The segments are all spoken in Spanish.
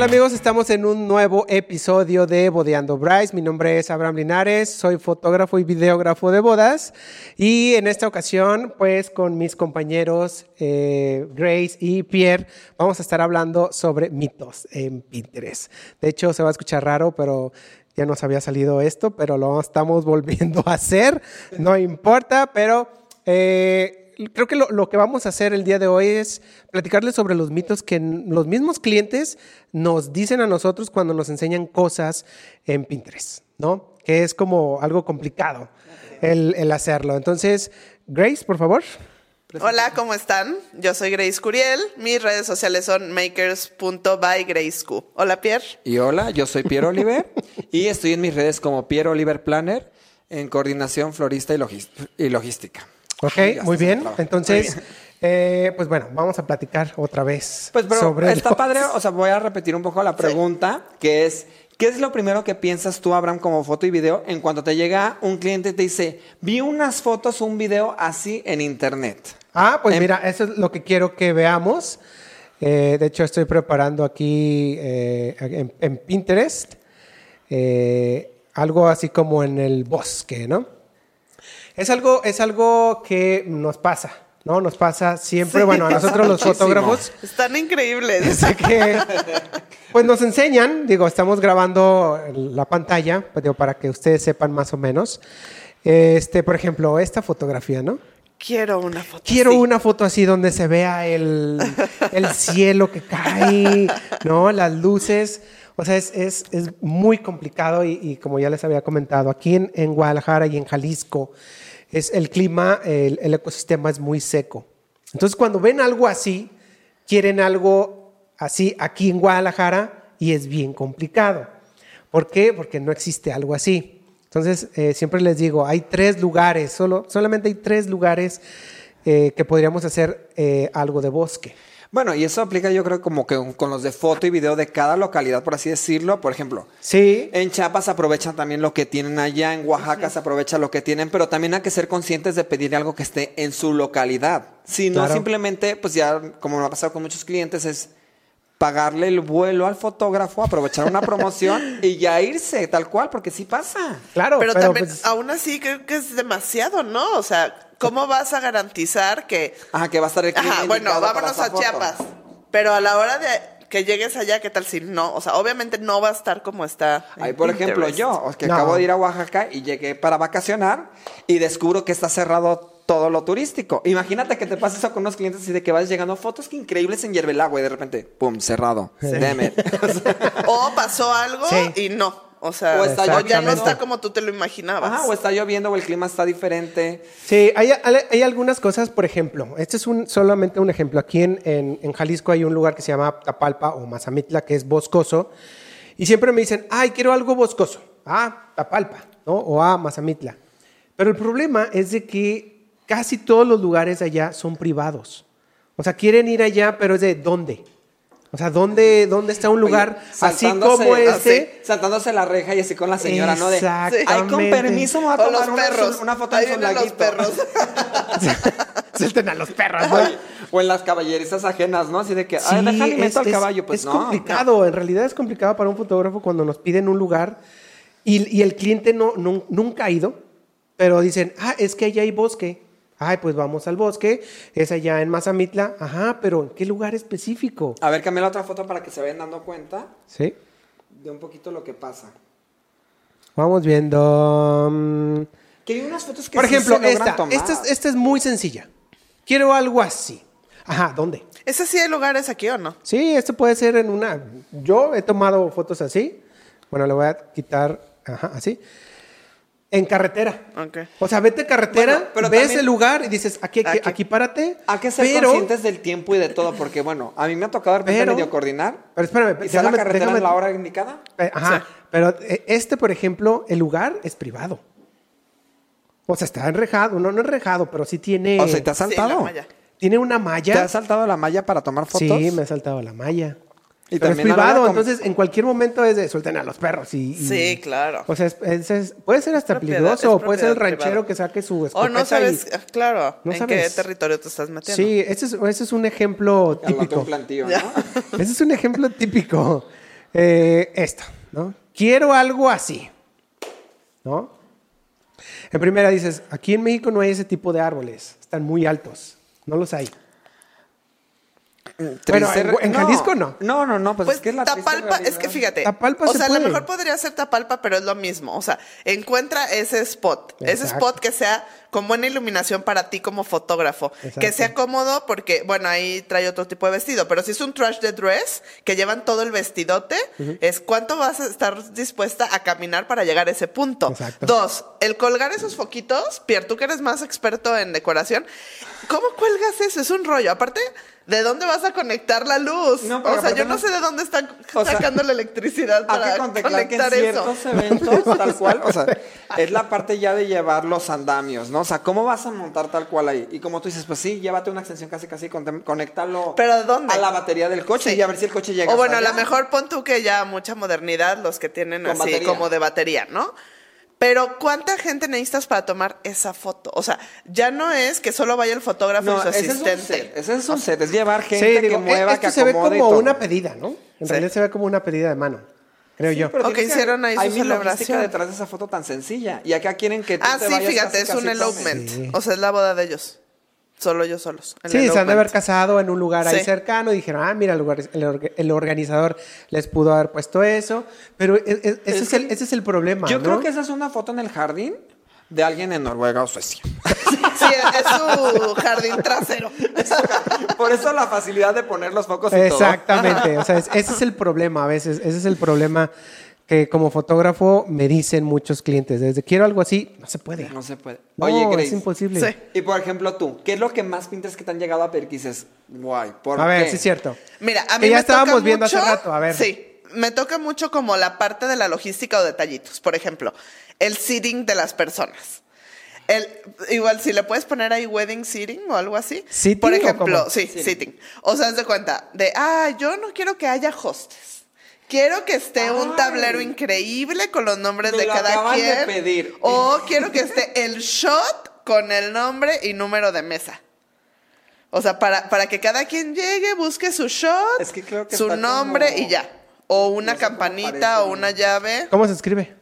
tal amigos? Estamos en un nuevo episodio de Bodeando Bryce. Mi nombre es Abraham Linares, soy fotógrafo y videógrafo de bodas. Y en esta ocasión, pues con mis compañeros eh, Grace y Pierre, vamos a estar hablando sobre mitos en Pinterest. De hecho, se va a escuchar raro, pero ya nos había salido esto, pero lo estamos volviendo a hacer. No importa, pero... Eh, creo que lo, que vamos a hacer el día de hoy es platicarles sobre los mitos que los mismos clientes nos dicen a nosotros cuando nos enseñan cosas en Pinterest, ¿no? Que es como algo complicado el, hacerlo. Entonces, Grace, por favor. Hola, ¿cómo están? Yo soy Grace Curiel. Mis redes sociales son makers.bygraceq. Hola, Pierre. Y hola, yo soy Pierre Oliver y estoy en mis redes como Pierre Oliver Planner en coordinación florista y logística. Ok, muy bien. Entonces, eh, pues bueno, vamos a platicar otra vez. Pues, pero sobre está padre, o sea, voy a repetir un poco la pregunta, que es, ¿qué es lo primero que piensas tú, Abraham, como foto y video, en cuanto te llega un cliente y te dice, vi unas fotos un video así en internet? Ah, pues em- mira, eso es lo que quiero que veamos. Eh, de hecho, estoy preparando aquí eh, en, Pinterest algo así como en el bosque, ¿no? Es algo, es algo que nos pasa, ¿no? Nos pasa siempre, bueno, a nosotros los fotógrafos. Están increíbles. que, pues nos enseñan, digo, estamos grabando la pantalla, pues digo, para que ustedes sepan más o menos. Este, por ejemplo, esta fotografía, ¿no? Quiero una foto Quiero una foto así donde se vea el, el cielo que cae, ¿no? Las luces. O sea, es, es, es muy complicado y, como ya les había comentado, aquí en, en Guadalajara y en Jalisco, es el clima, el, ecosistema es muy seco. Entonces, cuando ven algo así, quieren algo así aquí en Guadalajara y es bien complicado. ¿Por qué? Porque no existe algo así. Entonces, eh, siempre les digo, hay tres lugares, solo, solamente hay tres lugares eh, que podríamos hacer eh, algo de bosque. Bueno, y eso aplica yo creo como que con los de foto y video de cada localidad, por así decirlo. Por ejemplo, sí. en Chiapas aprovechan también lo que tienen allá, en Oaxaca se aprovecha lo que tienen, pero también hay que ser conscientes de pedir algo que esté en su localidad. Si no, simplemente, pues ya, como me ha pasado con muchos clientes, es pagarle el vuelo al fotógrafo, aprovechar una promoción y ya irse, tal cual, porque sí pasa. Claro, pero, también, pues aún así creo que es demasiado, ¿no? O sea, ¿cómo vas a garantizar que... Ajá, que va a estar el Ajá, bueno, vámonos a Chiapas. Pero a la hora de que llegues allá, ¿qué tal si no? O sea, obviamente no va a estar como está. Ahí, por ejemplo, yo, que acabo de ir a Oaxaca y llegué para vacacionar y descubro que está cerrado todo lo turístico. Imagínate que te pasa eso con unos clientes y de que vas llegando fotos que increíbles en Yerbelagua y de repente, pum, cerrado. o pasó algo y no. O sea, ya no está como tú te lo imaginabas. Ajá, o está lloviendo o el clima está diferente. Sí, hay, hay algunas cosas, por ejemplo, este es un, solamente un ejemplo. Aquí en, en, Jalisco hay un lugar que se llama Tapalpa o Mazamitla, que es boscoso. Y siempre me dicen, ay, quiero algo boscoso. Ah, Tapalpa, ¿no? O ah, Mazamitla. Pero el problema es de que casi todos los lugares allá son privados. O sea, quieren ir allá, pero es de ¿dónde? O sea, ¿dónde, dónde está un lugar así como este? saltándose la reja y así con la señora, ¿no? De, Ay, con permiso, me voy a tomar los perros. Una, foto su los perros. Suelten a los perros, O en las caballerizas ajenas, ¿no? Así de que, ay, déjale meto al caballo. Pues es complicado, en realidad es complicado para un fotógrafo cuando nos piden un lugar y, y el cliente no, nunca ha ido, pero dicen, ah, es que allá hay bosque. Ay, pues vamos al bosque, es allá en Mazamitla. Ajá, pero ¿en qué lugar específico? A ver, cambia la otra foto para que se vayan dando cuenta. Sí. De un poquito lo que pasa. Vamos viendo. Mm. Que hay unas fotos que Por ejemplo, esta, esta, es, muy sencilla. Quiero algo así. Ajá, ¿dónde? ¿Ese sí hay lugares aquí o no? Sí, esto puede ser en una. Yo he tomado fotos así. Bueno, le voy a quitar. Ajá, así. En carretera. Okay. O sea, vete carretera, ves el lugar y dices, aquí, aquí, aquí, párate. Hay que ser conscientes del tiempo y de todo, porque bueno, a mí me ha tocado de repente medio coordinar. Pero espérame, ¿Y déjame, la carretera déjame, la hora indicada? Ajá. Pero eh, este, por ejemplo, el lugar es privado. O sea, está enrejado, no, no enrejado, pero sí tiene. O sea, ¿te has saltado? tiene una malla. ¿Te has saltado la malla para tomar fotos? Sí, me he saltado la malla. Y pero es privado, entonces en cualquier momento es de suelten a los perros y... sí, claro. O sea, es, puede ser hasta peligroso, o puede ser el ranchero que saque su escopeta O no sabes, ah, claro, en qué territorio te estás metiendo. Sí, ese es, ese es un ejemplo típico. Un plantío, ¿no? ese es un ejemplo típico. eh, esto, ¿no? Quiero algo así, ¿no? En primera dices, aquí en México no hay ese tipo de árboles, están muy altos, no los hay. Bueno, en, en Jalisco no. No, no, no, pues, Pues es que es la Tapalpa, es que fíjate. Tapalpa o se sea, a lo mejor podría ser Tapalpa, pero es lo mismo. O sea, encuentra ese spot. Ese spot que sea con buena iluminación para ti como fotógrafo. Exacto. Que sea cómodo porque, bueno, ahí trae otro tipo de vestido. Pero si es un trash de dress, que llevan todo el vestidote, es cuánto vas a estar dispuesta a caminar para llegar a ese punto. Exacto. Dos, el colgar esos foquitos, Pierre, tú que eres más experto en decoración, ¿cómo cuelgas eso? Es un rollo. Aparte, ¿de dónde vas a conectar la luz? No, pero o sea, yo no sé de dónde están sea, sacando la electricidad para que contemplar que en conectar eso. ciertos eventos, tal cual, o sea, es la parte ya de llevar los andamios, ¿no? O sea, ¿cómo vas a montar tal cual ahí? Y como tú dices, pues sí, llévate una extensión casi casi, conéctalo ¿Pero a dónde? a la batería del coche Sí. y a ver si el coche llega O bueno, a lo mejor pon tú que ya mucha modernidad los que tienen Con así batería. como de batería, ¿no? Pero ¿cuánta gente necesitas para tomar esa foto? O sea, ya no es que solo vaya el fotógrafo No, y su ese es un asistente. set, ese es un set, es llevar Sí, gente digo, que mueva, e- esto que se ve como todo. una pedida, ¿no? En Sí. realidad se ve como una pedida de mano, creo yo. Pero Ok, tienes que- hicieron ahí su hay logística celebración. detrás de esa foto tan sencilla. Y acá quieren que tú Ah, te sí, vayas fíjate, casi, es un elopement. Sí. O sea, es la boda de ellos. Solo ellos solos. el Sí, se han de haber casado en un lugar ahí cercano y dijeron, ah, mira, el, lugar- el orga- el organizador les pudo haber puesto eso. Pero e- e- ese, es, Es el, ese es el problema. Yo ¿no? creo que esa es una foto en el jardín de alguien en Noruega o Suecia. Sí, es su jardín trasero. Por eso la facilidad de poner los focos y todo. Exactamente, o sea, es- ese es el problema a veces, ese es el problema que como fotógrafo me dicen muchos clientes, desde quiero algo así, no se puede. No se puede. No, Oye, es Grace. imposible. Sí. Y por ejemplo tú, ¿qué es lo que más pintas que te han llegado a pedir que dices, guay, ¿por A ver, sí es cierto. Mira, a Que mí ya me estábamos toca viendo hace rato, a ver. Sí, me toca mucho como la parte de la logística o detallitos. Por ejemplo, el seating de las personas. El, igual, si le puedes poner ahí wedding seating o algo así. ¿Seating Por ejemplo, sí, seating. O sea, haz de cuenta de, ah, yo no quiero que haya hostes. Quiero que esté un Ay. tablero increíble con los nombres Me de lo cada acaban de quien. pedir. O quiero que esté el shot con el nombre y número de mesa. O sea, para, para que cada quien llegue, busque su shot, Es que creo que su nombre como- y ya. O una No sé campanita o una llave. ¿Cómo se escribe?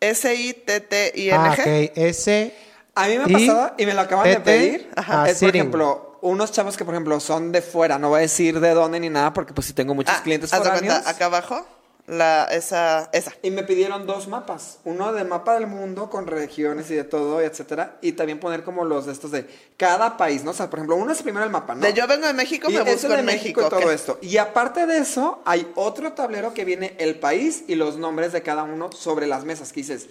S-I-T-T-I-N-G. Ah, ok, S. A mí me ha Y- pasado y me lo acaban de pedir. ajá, es, por ejemplo, unos chavos que, por ejemplo, son de fuera. No voy a decir de dónde ni nada porque pues si tengo muchos Ah, clientes de foráneos. cuenta, acá abajo, la, esa, esa. Y me pidieron dos mapas, uno de mapa del mundo con regiones y de todo, etcétera, y también poner como los de estos de cada país, ¿no? O sea, por ejemplo, uno es primero el mapa, ¿no? De yo vengo de México, y me busco de en México, México. y todo esto. Y aparte de eso, hay otro tablero que viene el país y los nombres de cada uno sobre las mesas, que dices,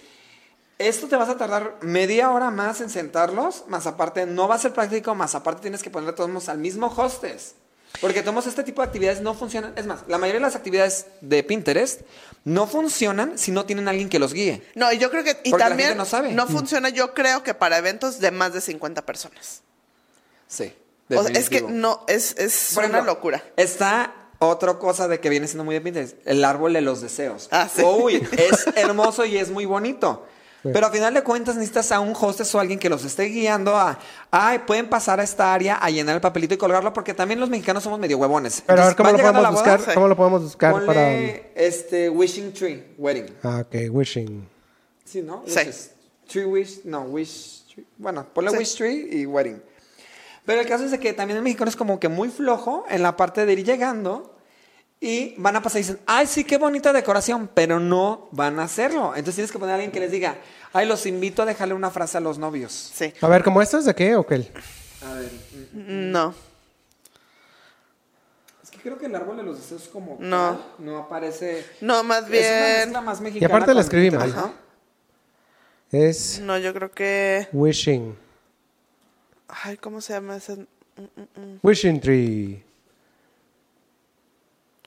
esto te vas a tardar media hora más en sentarlos, más aparte no va a ser práctico, más aparte tienes que poner todos modos al mismo hostes. Porque todos este tipo de actividades no funcionan. Es más, la mayoría de las actividades de Pinterest no funcionan si no tienen alguien que los guíe. No, y yo creo que. Y Porque la también gente no sabe. funciona, yo creo que para eventos de más de 50 personas. Sí. O sea, es que no, es, es Por una ejemplo, locura. Está otra cosa de que viene siendo muy de Pinterest, el árbol de los deseos. Ah, sí. Uy, es hermoso y es muy bonito. Pero a final de cuentas necesitas a un hostess o alguien que los esté guiando a, ay, pueden pasar a esta área a llenar el papelito y colgarlo porque también los mexicanos somos medio huevones. Pero a ver Entonces, cómo lo podemos la boda, buscar, sí. cómo lo podemos buscar ponle, para. este wishing tree wedding. Ah, ok, wishing. Sí, ¿no? Sí. Wishes. Tree wish, no, wish tree. Bueno, ponle Sí. wish tree y wedding. Pero el caso es de que también el mexicano es como que muy flojo en la parte de ir llegando y van a pasar y dicen, ay, sí, qué bonita decoración, pero no van a hacerlo. Entonces tienes que poner a alguien que les diga, ay, los invito a dejarle una frase a los novios. Sí. A ver, ¿cómo estos de qué o qué? A ver, No. es que creo que el árbol de los deseos como No. tal no aparece. No, más Es una bien. mezcla más mexicana. Y aparte la escribí mal. Es No, yo creo que. wishing. Ay, ¿cómo se llama ese? Wishing tree.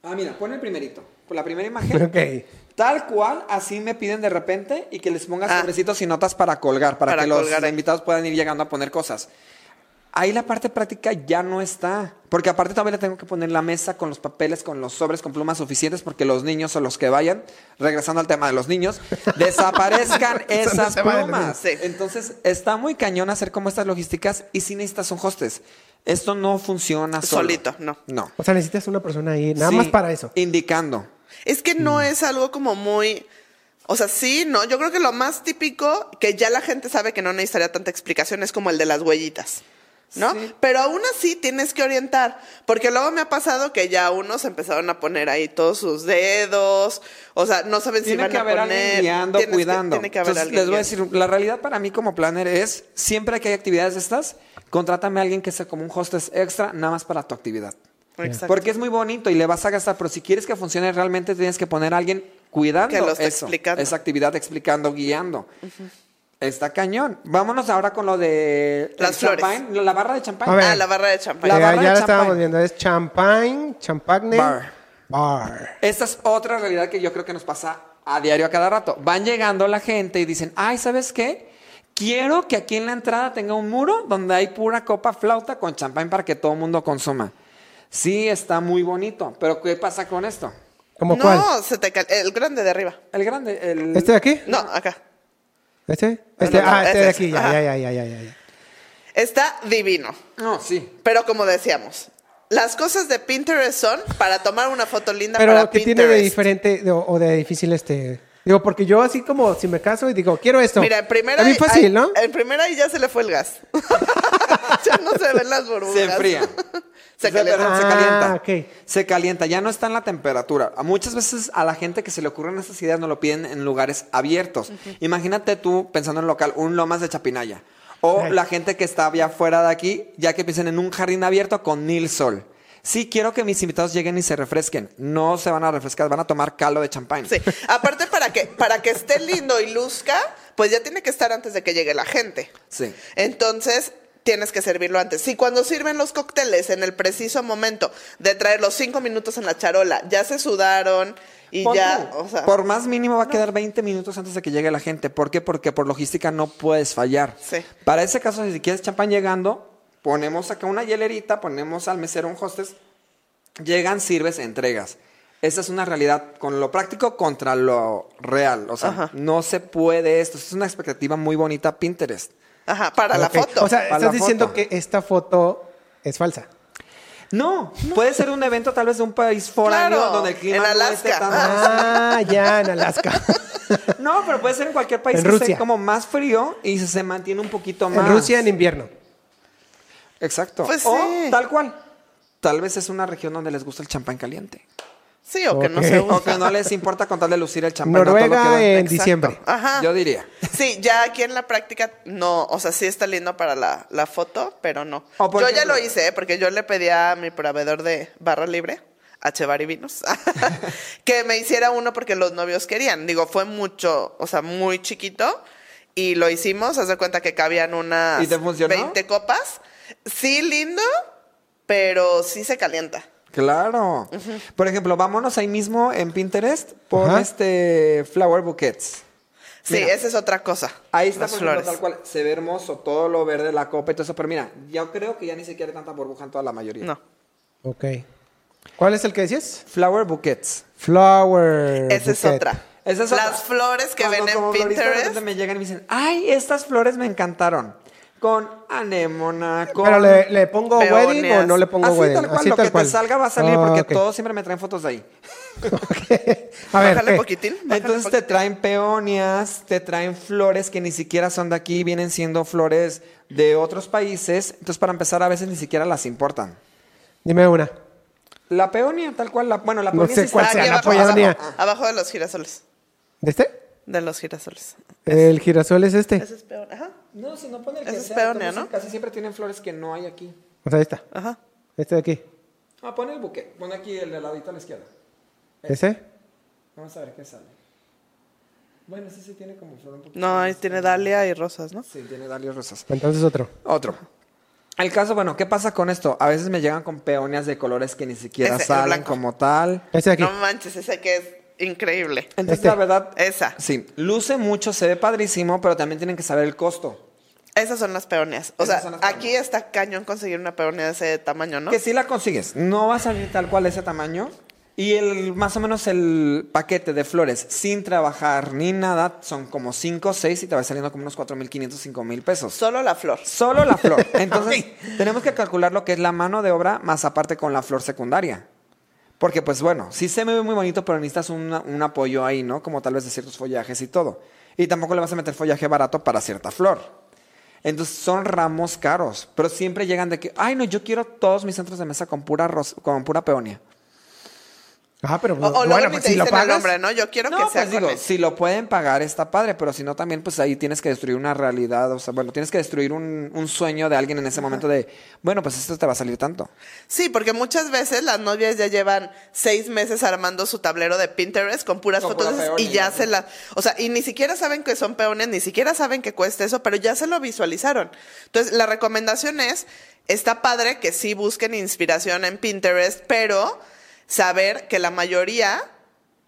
Ah, mira, pon el primerito. Con la primera imagen. Ok. Tal cual, así me piden de repente y que les ponga Ah. sobrecitos y notas para colgar, para, Para que los colgar ahí. invitados puedan ir llegando a poner cosas. Ahí la parte práctica ya no está, porque aparte todavía le tengo que poner la mesa con los papeles, con los sobres, con plumas suficientes, porque los niños o los que vayan, regresando al tema de los niños, desaparezcan esas tema de los plumas. niños. Sí. Entonces, está muy cañón hacer como estas logísticas y si necesitas un hostes. Esto no funciona solo. Solito, no. No. O sea, necesitas una persona ahí, nada Sí, más para eso. Indicando. Es que Mm. no es algo como muy. O sea, sí, no. Yo creo que lo más típico, que ya la gente sabe que no necesitaría tanta explicación, es como el de las huellitas. ¿No? Sí. Pero aún así tienes que orientar. Porque luego me ha pasado que ya unos empezaron a poner ahí todos sus dedos. O sea, no saben si Tiene van que a haber poner. alguien guiando, que- cuidando. tiene que haber Entonces, alguien les voy a decir, la realidad para mí como planner es, siempre que hay actividades de estas, contrátame a alguien que sea como un hostess extra, nada más para tu actividad. Exacto. Porque es muy bonito y le vas a gastar, pero si quieres que funcione realmente, tienes que poner a alguien cuidando Que eso, esa actividad, explicando, guiando. Está cañón. Vámonos ahora con lo de Las flores. champagne, la barra de champán. Ah, la barra de champán. La Eh, barra ya de la estábamos champán. viendo, es champagne, champagne, Bar. bar. Esta es otra realidad que yo creo que nos pasa a diario a cada rato. Van llegando la gente y dicen, ay, ¿sabes qué? Quiero que aquí en la entrada tenga un muro donde hay pura copa flauta con champán para que todo el mundo consuma. Sí, está muy bonito, pero ¿qué pasa con esto? ¿Cómo no, cuál? se te el grande de arriba. El grande, el... ¿Este de aquí? No, acá. ¿Este? Este, no, no, ah, este de aquí, es. ya, ya, ya, ya, ya, ya, ya. Está divino. No, sí. Pero como decíamos, las cosas de Pinterest son para tomar una foto linda Pero para ¿qué Pinterest. tiene de diferente de- o de difícil este? Digo, porque yo así como si me caso y digo, quiero esto. Mira, en primera. Fácil, ahí- ¿no? En primera ahí ya se le fue el gas. ya no se ven las burbujas. Se enfría. se calienta. se Ah, calienta. ok. Se calienta, ya no está en la temperatura. A muchas veces a la gente que se le ocurren estas ideas no lo piden en lugares abiertos. Imagínate tú pensando en local, un lomas de Chapinaya. O la gente que está allá afuera de aquí, ya que piensen en un jardín abierto con mil sol. Sí, quiero que mis invitados lleguen y se refresquen. No se van a refrescar, van a tomar caldo de champán. Sí. Aparte, para que, para que esté lindo y luzca, pues ya tiene que estar antes de que llegue la gente. Sí. Entonces, tienes que servirlo antes. Si cuando sirven los cócteles en el preciso momento de traer los cinco minutos en la charola, ya se sudaron y ya, tú, o sea, por más mínimo va a quedar 20 minutos antes de que llegue la gente. ¿Por qué? Porque por logística no puedes fallar. Sí. Para ese caso, si quieres champán llegando, ponemos acá una hielerita, ponemos al mesero un hostess, llegan, sirves, entregas. Esa es una realidad con lo práctico contra lo real. O sea, Ajá. no se puede esto. Es una expectativa muy bonita Pinterest. ajá, para la foto. O sea, Para estás diciendo foto. que esta foto es falsa. No, puede ser un evento tal vez de un país foráneo Claro, donde el clima en no Alaska. esté tan... Ah, ya, en Alaska. No, pero puede ser en cualquier país En que esté Rusia. como más frío y se, se mantiene un poquito más. en Rusia en invierno. Exacto. Pues o sí. tal cual. Tal vez es una región donde les gusta el champán caliente. sí, o que no se O usa. que no les importa con tal de lucir el champán. a todo lo que Noruega da. en Exacto. diciembre. Ajá. Yo diría. Sí, ya aquí en la práctica no, o sea, sí está lindo para la, la foto, pero no. O yo ya lo hice, ¿eh? porque yo le pedí a mi proveedor de barra libre, H Bar y Vinos, que me hiciera uno porque los novios querían. Digo, fue mucho, o sea, muy chiquito y lo hicimos, haz de cuenta que cabían unas ¿Y te funcionó? 20 copas. Sí, lindo, pero sí se calienta. Claro. Por ejemplo, vámonos ahí mismo en Pinterest por Ajá. este flower bouquets. Sí, Mira. esa es otra cosa. Ahí está, ejemplo, tal cual. Se ve hermoso todo lo verde, la copa y todo eso. Pero mira, yo creo que ya ni siquiera hay tanta burbuja en toda la mayoría. No. Ok. ¿Cuál es el que decías? Flower bouquets. Flower. Esa es otra. Esa es Las otra. flores que Cuando ven en Pinterest. me llegan y me dicen, ay, estas flores me encantaron. Con anémona, con... Pero le, le pongo Peonias. wedding o no le pongo Así wedding. tal cual, Así lo tal que cual. te salga va a salir Ah, porque todos siempre me traen fotos de ahí. A ver, Bájale ¿qué? poquitín. bájale Entonces te traen peonias, te traen flores que ni siquiera son de aquí, vienen siendo flores de otros países. Entonces para empezar a veces ni siquiera las importan. Dime una. La peonia, tal cual, la, bueno, la No peonia sé sí cuál está sea la abajo, peonia. abajo, abajo de los girasoles. ¿De este? De los girasoles. El girasol es este. Ese es peor. Ajá. No, si no pone el que es sea, entonces ¿no? Casi siempre tienen flores que no hay aquí. O sea, esta. Ajá. Este de aquí. Ah, pone el buque. Pone aquí el de ladito a la izquierda. ¿Ese? Vamos a ver qué sale. Bueno, ese sí tiene como flor un poquito. No, ahí más. tiene dalia y rosas, ¿no? Sí, tiene dalios rosas. Entonces otro. Otro. El caso, bueno, ¿qué pasa con esto? A veces me llegan con peonias de colores que ni siquiera Ese, el salen blanco. como tal. Ese de aquí. No manches, ese que es increíble. Entonces, Este. la verdad, Esa. sí, luce mucho, se ve padrísimo, pero también tienen que saber el costo. Esas son las peonias. O Esas sea, aquí está cañón conseguir una peonia de ese tamaño, ¿no? Que si la consigues, no va a salir tal cual ese tamaño. Y el más o menos el paquete de flores sin trabajar ni nada son como 5 o 6 y te va saliendo como unos 4.500, 5.000 pesos. Solo la flor. Solo la flor. Entonces, tenemos que calcular lo que es la mano de obra más aparte con la flor secundaria. Porque, pues bueno, sí se me ve muy bonito, pero necesitas una- un apoyo ahí, ¿no? Como tal vez de ciertos follajes y todo. Y tampoco le vas a meter follaje barato para cierta flor. Entonces son ramos caros, pero siempre llegan de que, ay, no, yo quiero todos mis centros de mesa con pura, con pura peonia. Ah, pero O, o bueno, pues si lo pagas. nombre, ¿no? Yo quiero No, que sea pues digo, si lo pueden pagar está padre, pero si no también, pues ahí tienes que destruir una realidad, o sea, bueno, tienes que destruir un, un sueño de alguien en ese momento de, bueno, pues esto te va a salir tanto. Sí, porque muchas veces las novias ya llevan seis meses armando su tablero de Pinterest con puras Con fotos pura y ya. se la... O sea, y ni siquiera saben que son peones, ni siquiera saben que cuesta eso, pero ya se lo visualizaron. Entonces, la recomendación es, está padre que sí busquen inspiración en Pinterest, pero saber que la mayoría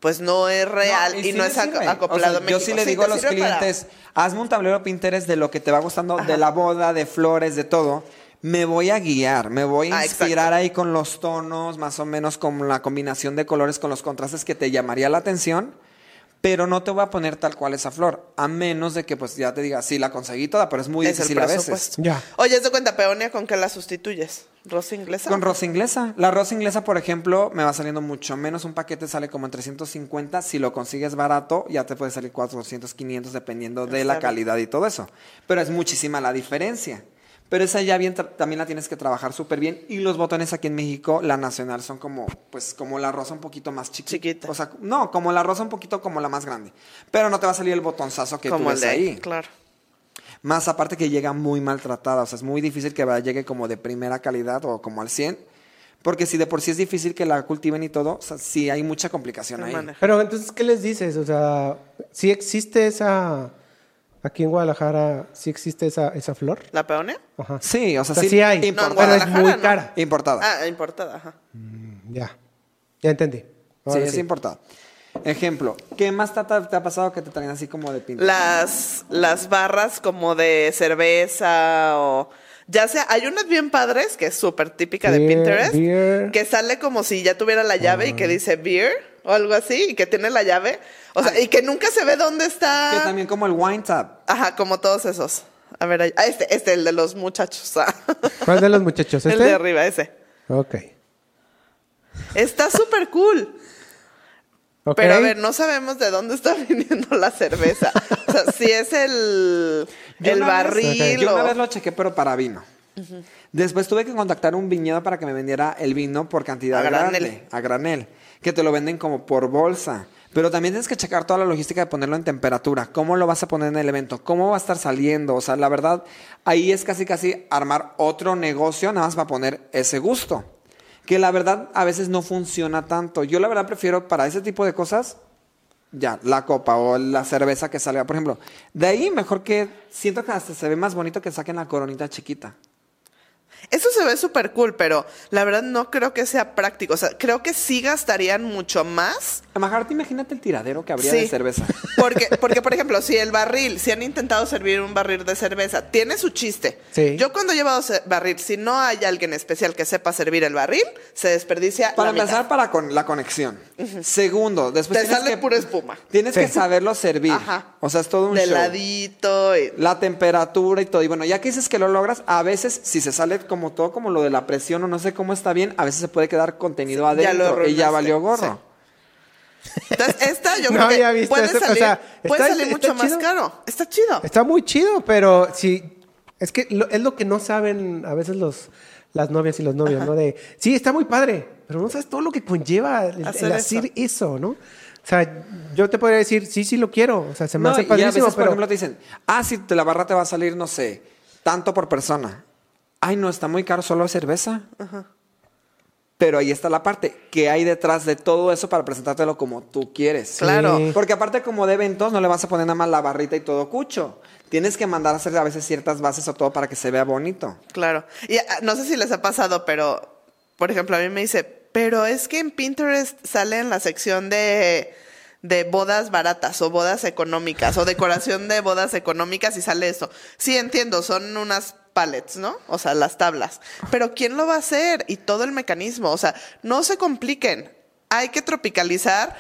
pues no es real y, sí no es ac- acoplado O a sea, Yo sí le Sí, digo a los para- clientes, hazme un tablero Pinterest de lo que te va gustando, de la boda, de flores, de todo. Me voy a guiar, me voy a Ah, inspirar exacto. ahí con los tonos, más o menos con la combinación de colores, con los contrastes que te llamaría la atención. Pero no te voy a poner tal cual esa flor, a menos de que pues ya te diga, sí, la conseguí toda, pero es muy Es el difícil a veces. Ya. Oye, ¿es de cuenta peonia con qué la sustituyes? ¿Rosa inglesa? Con rosa inglesa. La rosa inglesa, por ejemplo, me va saliendo mucho menos. Un paquete sale como en 350. Si lo consigues barato, ya te puede salir 400, 500, dependiendo de la calidad y todo eso. Pero es muchísima la diferencia. Pero esa ya bien también la tienes que trabajar súper bien. Y los botones aquí en México, la nacional, son como, pues, como la rosa un poquito más chiquita. Chiquita. O sea, no, como la rosa un poquito como la más grande. Pero no te va a salir el botonzazo que Como tú el ves de ahí, claro. Más aparte que llega muy maltratada, o sea, es muy difícil que llegue como de primera calidad o como al 100, porque si de por sí es difícil que la cultiven y todo, o sea, sí hay mucha complicación ahí. Pero entonces, ¿qué les dices? O sea, ¿sí existe esa... Aquí en Guadalajara, ¿sí existe esa, esa flor? ¿La peonia? Ajá. Sí, o sea, O sea, sí, sí hay. No, Pero es muy ¿no? cara. Importada. Ah, importada, ajá. Ya. Ya entendí. sí, es importada. Ejemplo, ¿qué más te, te- ha pasado que te traen así como de pinta? Las, las barras como de cerveza o... Ya sea, hay unas bien padres, que es súper típica de Pinterest, beer. que sale como si ya tuviera la llave y que dice beer o algo así, y que tiene la llave. O sea, y que nunca se ve dónde está. Que también como el wine tab. Ajá, como todos esos. A ver, ahí- ah, este, este, el de los muchachos. ah. ¿Cuál de los muchachos? el ¿Este? de arriba, ese. Ok. Está súper cool. Pero a ver, no sabemos de dónde está viniendo la cerveza. O sea, si es el, Yo el una vez- barril Yo una vez lo chequé, pero para vino. Después tuve que contactar un viñedo para que me vendiera el vino por cantidad A granel. grande, a granel, que te lo venden como por bolsa. Pero también tienes que checar toda la logística de ponerlo en temperatura, cómo lo vas a poner en el evento, cómo va a estar saliendo. O sea, la verdad, ahí es casi casi armar otro negocio nada más para poner ese gusto. Que la verdad a veces no funciona tanto. Yo la verdad prefiero para ese tipo de cosas ya, la copa o la cerveza que salga, por ejemplo. De ahí mejor que siento que hasta se ve más bonito que saquen la coronita chiquita. Eso se ve súper cool, pero la verdad no creo que sea práctico. O sea, creo que sí gastarían mucho más. Majarte, imagínate el tiradero que habría Sí. de cerveza. Porque, porque, por ejemplo, si el barril, si han intentado servir un barril de cerveza, tiene su chiste. Sí. Yo cuando he llevado barril, si no hay alguien especial que sepa servir el barril, se desperdicia Para la mitad. empezar, para con la conexión. Segundo, después Te sale que, pura espuma. Tienes Sí. que saberlo servir. Ajá. O sea, es todo un De show. ladito. y- La temperatura y todo. Y bueno, ya que dices que lo logras, a veces si se sale como todo, como lo de la presión o no sé cómo está bien, a veces se puede quedar contenido ya lo adentro y ya valió gorro. Entonces, esta yo No creo que había visto puede eso, o sea, puede está- salir está mucho más chido. caro. Está chido. Está muy chido, pero sí, es que lo- es lo que no saben a veces los las novias y los novios, ¿no? De, sí, está muy padre, pero no sabes todo lo que conlleva el, el Hacer eso. ¿no? O sea, yo te podría decir, sí, sí lo quiero, o sea, se me No, hace y a padrísimo, veces, por pero... ejemplo, te dicen, ah, si te la barra te va a salir, no sé, tanto por persona. Ay, no, está muy caro solo cerveza. Pero ahí está la parte, que hay detrás de todo eso para presentártelo como tú quieres. Claro. Porque aparte como de eventos no le vas a poner nada más la barrita y todo cucho. Tienes que mandar a hacer a veces ciertas bases o todo para que se vea bonito. Claro. Y ah, no sé si les ha pasado, pero, por ejemplo, a mí me dice, pero es que en Pinterest sale en la sección de, de bodas baratas o bodas económicas o decoración de bodas económicas y sale eso. Sí, entiendo, son unas pallets, ¿no? O sea, las tablas. Pero ¿quién lo va a hacer? Y todo el mecanismo. O sea, no se compliquen. Hay que tropicalizar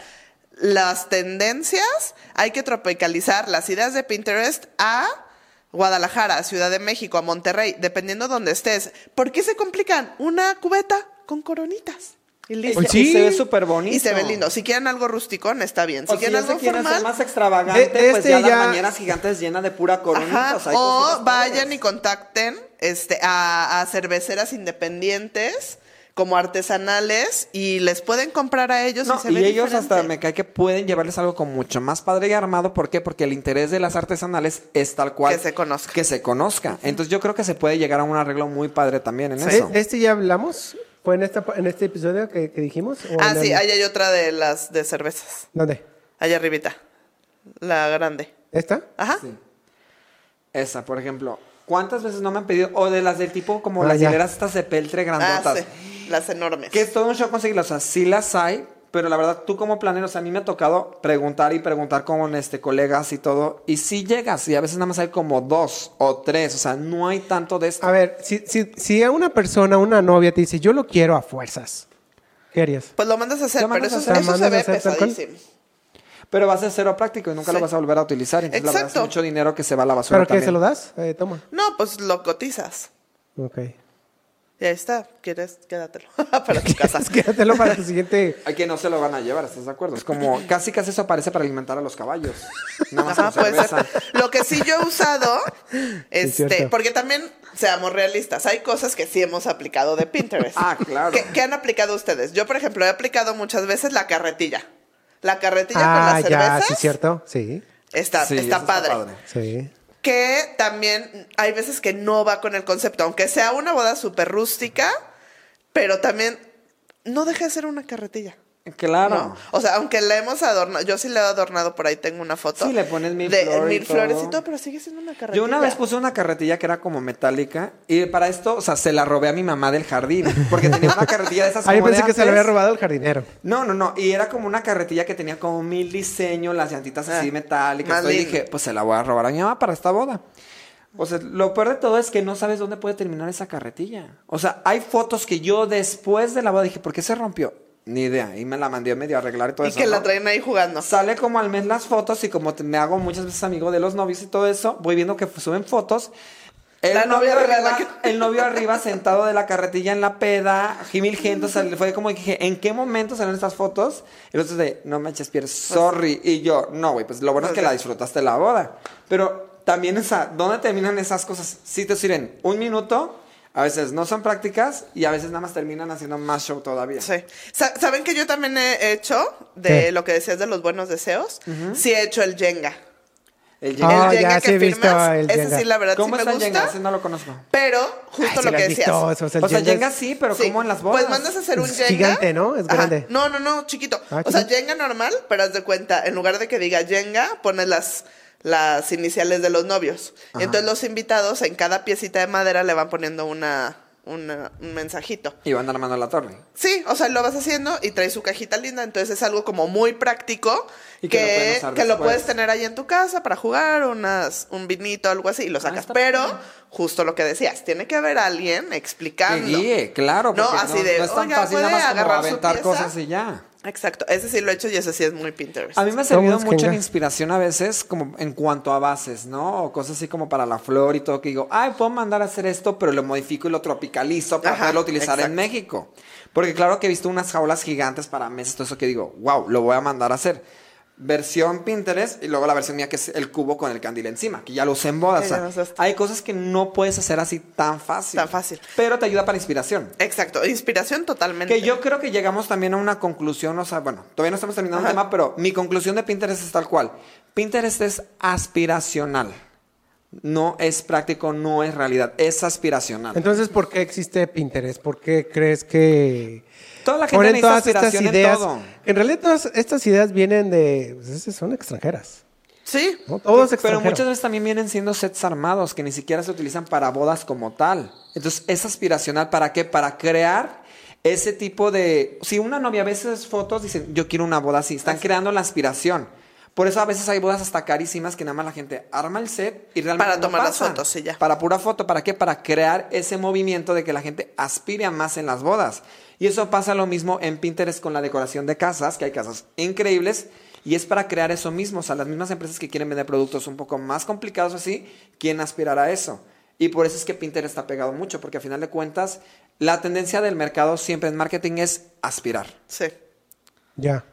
las tendencias, hay que tropicalizar las ideas de Pinterest a Guadalajara, Ciudad de México, a Monterrey, dependiendo donde estés. ¿Por qué se complican? Una cubeta con coronitas. Y listo. Pues Y sí. se ve súper bonito. Y se ve lindo. Si quieren algo rusticón, está bien. Si O quieren ya algo formal, más extravagante, De- pues este ya, ya- las bañeras gigantes llenas de pura corona. Ajá, o vayan y contacten este, a, a cerveceras independientes como artesanales y les pueden comprar a ellos No, y se y ve ellos diferente. hasta me cae que pueden llevarles algo como mucho más padre y armado. ¿Por qué? Porque el interés de las artesanales es tal cual. Que se conozca. Que se conozca. Entonces yo creo que se puede llegar a un arreglo muy padre también en Sí. eso. ¿De este ya hablamos? ¿Fue en, esta, en este episodio que, que dijimos? ¿O Ah, sí, el- ahí hay otra de las de cervezas. ¿Dónde? Allá arribita. La grande. ¿Esta? Ajá. Sí. Esa, por ejemplo. ¿Cuántas veces no me han pedido? O de las del tipo como Ah, las hileras estas de peltre Ah, grandotas. sí. Las enormes. Que es todo un show conseguirlas. O sea, sí las hay, pero la verdad, tú como planero, o sea, a mí me ha tocado preguntar y preguntar con este, colegas y todo. Y sí llegas, y a veces nada más hay como dos o tres. O sea, no hay tanto de esto. A ver, si, si, si a una persona, una novia te dice, yo lo quiero a fuerzas, ¿qué harías? Pues lo mandas a hacer, pero eso, hacer. eso ¿Lo se mandas a ve pesadísimo. Pero va a ser cero práctico y nunca lo vas a volver a utilizar. Entonces, la verdad, es Exacto. mucho dinero que se va a la basura ¿Pero qué? también. ¿Se lo das? Eh, toma. No, pues lo cotizas. Ok. Y ahí está. ¿Quieres? Quédatelo. para tu casa. Quédatelo para tu siguiente... Hay que no se lo van a llevar, ¿estás de acuerdo? Es como, casi casi eso aparece para alimentar a los caballos. Nada más Ajá, con puede ser. Lo que sí yo he usado, este, porque también, seamos realistas, hay cosas que sí hemos aplicado de Pinterest. Ah, claro. ¿Qué, qué han aplicado ustedes? Yo, por ejemplo, he aplicado muchas veces la carretilla. La carretilla con Ah, las ya, cervezas sí, cierto. Sí, está, Sí, está eso padre. sí. Que también hay veces que no va con el concepto, aunque sea una boda súper rústica, pero también no deja de ser una carretilla. Claro. No. O sea, aunque la hemos adornado, yo sí la he adornado por ahí, tengo una foto. Sí, le pones mil de, flor mil flores y todo. pero sigue siendo una carretilla. Yo una vez puse una carretilla que era como metálica y para esto, o sea, se la robé a mi mamá del jardín porque tenía una carretilla de esas Ah, como de pensé que se antes. había robado el jardinero. No, no, no, y era como una carretilla que tenía como mil diseños, las llantitas así Ah, metálicas. y dije, pues se la voy a robar a mi mamá para esta boda. O sea, lo peor de todo es que no sabes dónde puede terminar esa carretilla. O sea, hay fotos que yo después de la boda dije, ¿por qué se rompió? Ni idea. Y me la mandé medio a arreglar y todo Y eso. que la ¿no? traen ahí jugando. Sale como al mes las fotos y como te- me hago muchas veces amigo de los novios y todo eso, voy viendo que suben fotos. El, La novio, novia arriba, arriba, el novio arriba sentado de la carretilla en la peda, mil gente, o sea, le fue como que dije, ¿en qué momento salen estas fotos? Y los de, no manches, Pierre, sorry. Y yo, no, güey, pues lo bueno es que la disfrutaste la boda. Pero también esa, ¿dónde terminan esas cosas? Sí te sirven un minuto, a veces no son prácticas y a veces nada más terminan haciendo más show todavía. Sí. Sa- ¿Saben que yo también he hecho de ¿Qué? lo que decías de los buenos deseos? Sí he hecho el Jenga. El Ah, Jenga. el ya, Jenga sí he que visto firmas, el ese Jenga. sí la verdad sí ¿Cómo me está el gusta. Jenga? Ese no lo conozco. Pero justo Ay, sí lo que decías. visto, eso, o sea, el O sea, Jenga Jenga es- sí, pero Sí, como en las bodas. Pues mandas a hacer un Es Jenga. gigante, ¿no? Es Ajá. grande. No, no, no, chiquito. Ah, o sea. Jenga normal, pero haz de cuenta, en lugar de que diga Jenga, pones las, las iniciales de los novios. Entonces los invitados en cada piecita de madera le van poniendo una, una- un mensajito. Y van armando la torre. Sí, o sea, lo vas haciendo y trae su cajita linda, entonces es algo como muy práctico Y que que, que lo puedes tener ahí en tu casa para jugar, unas, un vinito, algo así, y lo sacas. está Pero, justo lo que decías, tiene que haber alguien Que explicando. guíe, claro. No, así de, no es tan "Oiga, fácil nada ¿puede más como agarrar su aventar pieza?" cosas y ya. Exacto, ese sí lo he hecho y ese sí es muy Pinterest. A mí me ha ¿Cómo servido mucho en inspiración a veces, como en cuanto a bases, ¿no? O cosas así como para la flor y todo, que digo, ay, puedo mandar a hacer esto, pero lo modifico y lo tropicalizo para Ajá, poderlo utilizar en. México. Porque claro que he visto unas jaulas gigantes para mesas, todo eso que digo, wow, lo voy a mandar a hacer. Versión Pinterest y luego la versión mía que es el cubo con el candil encima, que ya lo usé en bodas. O sea, hay cosas que no puedes hacer así tan fácil. Tan fácil. Pero te ayuda para inspiración. Exacto, inspiración totalmente. Que yo creo que llegamos también a una conclusión, o sea, bueno, todavía no estamos terminando el tema, pero mi conclusión de Pinterest es tal cual. Pinterest es aspiracional. No es práctico, no es realidad, es aspiracional. Entonces, ¿por qué existe Pinterest? ¿Por qué crees que Toda la gente ponen todas estas aspiración en ideas? todo. En realidad, todas estas ideas vienen de... pues, esas son extranjeras. Sí, ¿no? Todo es Pero extranjero. muchas veces también vienen siendo sets armados que ni siquiera se utilizan para bodas como tal. Entonces, es aspiracional para qué? Para crear ese tipo de... Si una novia a veces fotos dicen, yo quiero una boda así, están creando la aspiración. Por eso a veces hay bodas hasta carísimas que nada más la gente arma el set y realmente Para no tomar las fotos, sí, ya. Para pura foto, ¿para qué? Para crear ese movimiento de que la gente aspire a más en las bodas. Y eso pasa lo mismo en Pinterest con la decoración de casas, que hay casas increíbles, y es para crear eso mismo. O sea, las mismas empresas que quieren vender productos un poco más complicados así, quieren aspirar a eso. Y por eso es que Pinterest está pegado mucho, porque a final de cuentas, la tendencia del mercado siempre en marketing es aspirar. Sí. Ya.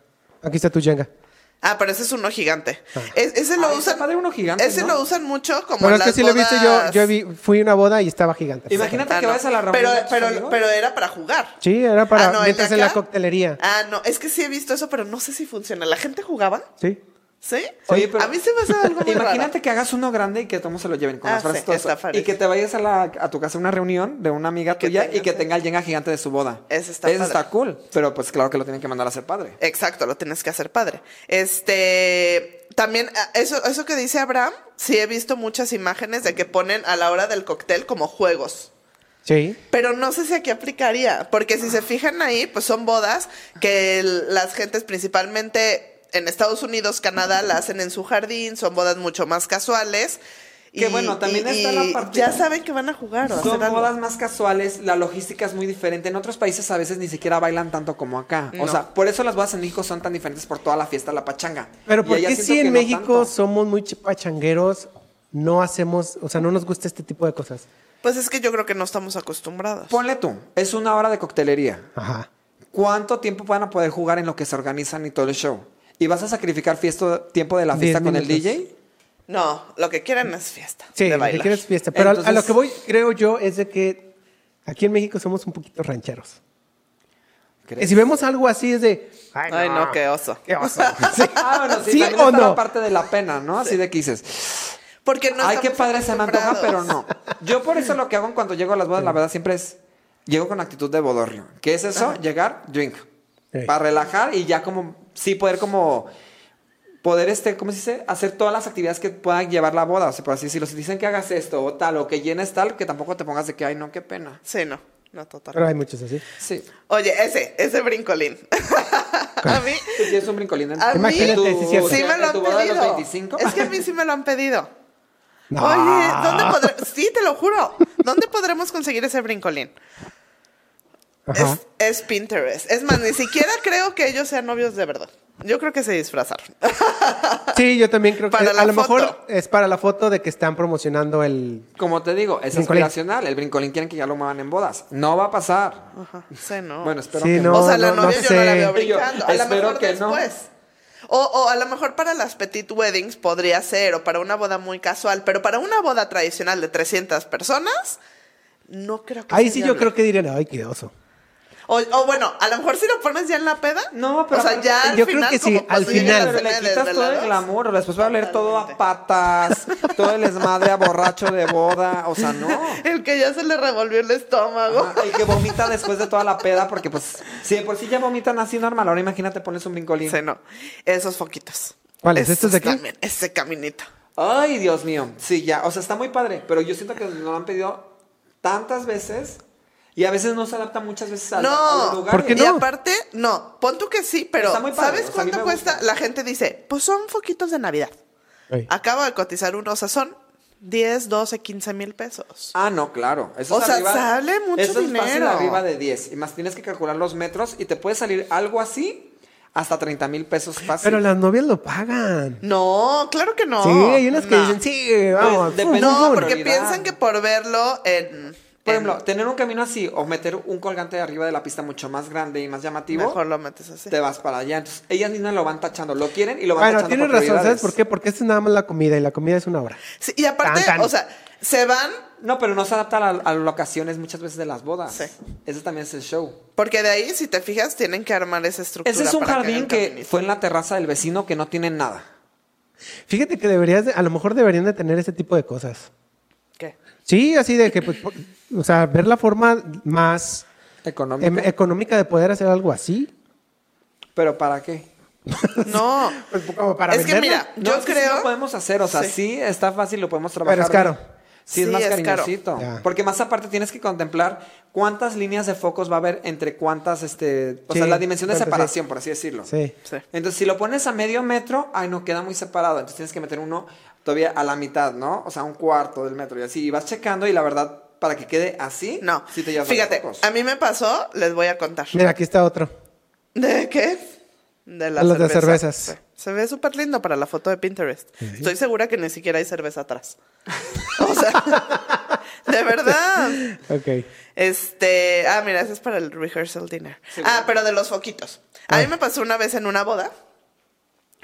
Aquí está tu Jenga. Ah, pero ese es uno gigante. Es- ese lo está usan. padre uno gigante, Ese ¿no? lo usan mucho como Bueno, en es que las sí lo he visto bodas- yo. Yo vi- fui a una boda y estaba gigante. Imagínate Ah, que no. vayas a la reunión pero, pero, amigos. pero era para jugar. Sí, era para Ah, no, ¿el de mientras en la coctelería. Ah, no, es que sí he visto eso, pero no sé si funciona. ¿La gente jugaba? Sí. ¿Sí? Oye, pero- a mí se me hace algo muy Imagínate raro. que hagas uno grande y que todos se lo lleven con Ah, las frases sí, y eso. que te vayas a, la, a tu casa a una reunión de una amiga Que tuya y que tenga el Jenga gigante de su boda. Ese está Eso padre. está cool. Pero pues claro que lo tienen que mandar a ser padre. Exacto, lo tienes que hacer padre. Este, también, ah, eso, eso que dice Abraham, sí he visto muchas imágenes de que ponen a la hora del cóctel como juegos. Sí. Pero no sé si aquí aplicaría, porque si se fijan ahí, pues son bodas que el- las gentes principalmente en Estados Unidos, Canadá, la hacen en su jardín, son bodas mucho más casuales. Que bueno, también está la parte- Ya saben que van a jugar o Son hacer algo. bodas más casuales, la logística es muy diferente. En otros países a veces ni siquiera bailan tanto como acá. O sea, por eso las bodas en México son tan diferentes por toda la fiesta, la pachanga. Pero Y ¿por qué si en no México tanto. somos muy pachangueros, no hacemos, o sea, no nos gusta este tipo de cosas? Pues es que yo creo que no estamos acostumbrados. Ponle tú, es una hora de coctelería. Ajá. ¿Cuánto tiempo van a poder jugar en lo que se organizan y todo el show? ¿Y vas a sacrificar fiesta, tiempo de la fiesta con el. DJ? No, lo que quieren es fiesta. Sí, de lo que quieres es fiesta. Pero a- a lo Entonces- que voy, creo yo, es de que aquí en México somos un poquito rancheros. ¿Crees? Y si vemos algo así es de... Ay, no, qué oso. qué oso. Sí. Ah, bueno, sí, ¿Sí o no? parte de la pena, ¿no? Así de que dices, Porque no ay, qué padre se me antoja, pero no. Yo por eso lo que hago en cuanto llego a las bodas, la verdad, siempre es, llego con actitud de bodorrio. ¿Qué es eso? Llegar, drink. Sí. Para relajar y ya como, sí, poder como, poder, este, ¿cómo se dice? Hacer todas las actividades que puedan llevar la boda. O sea, por así decirlo, si dicen que hagas esto o tal, o que llenes tal, que tampoco te pongas de que, ay, no, qué pena. Sí, no, no, total. Pero hay muchos así. Sí. Oye, ese, ese brincolín. a mí, Tú tienes un brincolín en a mí, Imagínate, sí, es cierto. sí me lo tu han pedido. 25. Es que a mí sí me lo han pedido. No. Oye, ¿dónde podremos? Sí, te lo juro. ¿Dónde podremos conseguir ese brincolín? Es, es Pinterest. Es más, ni siquiera creo que ellos sean novios de verdad. Yo creo que se disfrazaron. Sí, yo también creo que Para la a lo foto. mejor es para la foto de que están promocionando el... Como te digo, es Brincolín. aspiracional. El brincolín quieren que ya lo muevan en bodas. No va a pasar. Ajá, sí, no. Bueno, espero Sí, que no. no. o sea, la no novia yo no la veo brincando. a lo espero mejor que no. después. O, o a lo mejor para las petit weddings podría ser, o para una boda muy casual, pero para una boda tradicional de 300 personas, no creo que Ahí sea sí yo creo que dirían, ay, qué oso. O, o bueno, a lo mejor si lo pones ya en la peda. No, pero O sea, ya al yo creo final, que sí, al final. Pero le quitas todo el glamour. Después va a oler todo a patas. todo el desmadre a borracho de boda. O sea, no. El que ya se le revolvió el estómago. Ajá, El que vomita después de toda la peda. Porque, pues, si de por sí ya vomitan así normal. Ahora imagínate pones un brincolín. Sí, no. Esos foquitos. ¿Cuáles? ¿Estos de aquí? también, ese caminito. Ay, Dios mío. Sí, ya. O sea, está muy padre. Pero yo siento que nos lo han pedido tantas veces. Y a veces no se adapta muchas veces a, No. a los lugares. ¿Por qué Y no? aparte, no, pon tú que sí, pero Está muy padre, ¿sabes cuánto cuesta? gusta. La gente dice, pues son foquitos de Navidad. Ey. Acabo de cotizar uno, o sea, son 10, 12, 15 mil pesos. Ah, no, claro. Eso O es sea, arriba- sale mucho eso es fácil dinero. arriba de 10. Y más tienes que calcular los metros y te puede salir algo así hasta 30 mil pesos fácil. Pero las novias lo pagan. No, claro que no. sí, hay unas que No. dicen, sí, vamos. depende- fum, No, fum, fum". porque piensan que por verlo en... Por ejemplo, tener un camino así o meter un colgante de arriba de la pista mucho más grande y más llamativo, mejor lo metes así. te vas para allá. Entonces, ellas mismas lo van tachando. Lo quieren y lo van Bueno, tachando tienes por razón, ¿sabes por qué? Porque esto es nada más la comida y la comida es una hora. Sí, y aparte, Tan, tan. o sea, se van No, pero no se adapta a, a las locaciones muchas veces de las bodas. Sí. Ese también es el show. porque de ahí, si te fijas, tienen que armar esa estructura. Ese es un para jardín que caminito. fue en la terraza del vecino que no tiene nada. Fíjate que deberías, de- a lo mejor deberían de tener ese tipo de cosas. Sí, así de que, pues, o sea, ver la forma más em, económica de poder hacer algo así. ¿Pero para qué? No. Pues, como para es que mira, No, yo es que sí lo podemos hacer, o sea, sí. Sí. está fácil, lo podemos trabajar. Pero es caro. bien. Sí, es Sí, más es cariñosito. Porque más aparte tienes que contemplar cuántas líneas de focos va a haber entre cuántas, este, o Sí, sea, la dimensión de separación, por así decirlo. Sí. Sí. Entonces, si lo pones a medio metro, ay, no, queda muy separado. Entonces tienes que meter uno todavía a la mitad, ¿no? O sea, un cuarto del metro y así. Y vas checando y la verdad, para que quede así, No. sí te llevas Fíjate, a mí me pasó, les voy a contar. Mira, aquí está otro. ¿De qué? De la Los de cerveza. cervezas. Se ve súper lindo para la foto de Pinterest. Estoy segura que ni siquiera hay cerveza atrás. O sea, De verdad. Ok. Este, ah, mira, eso es para el rehearsal dinner. ah, pero de los foquitos. A mí me pasó una vez en una boda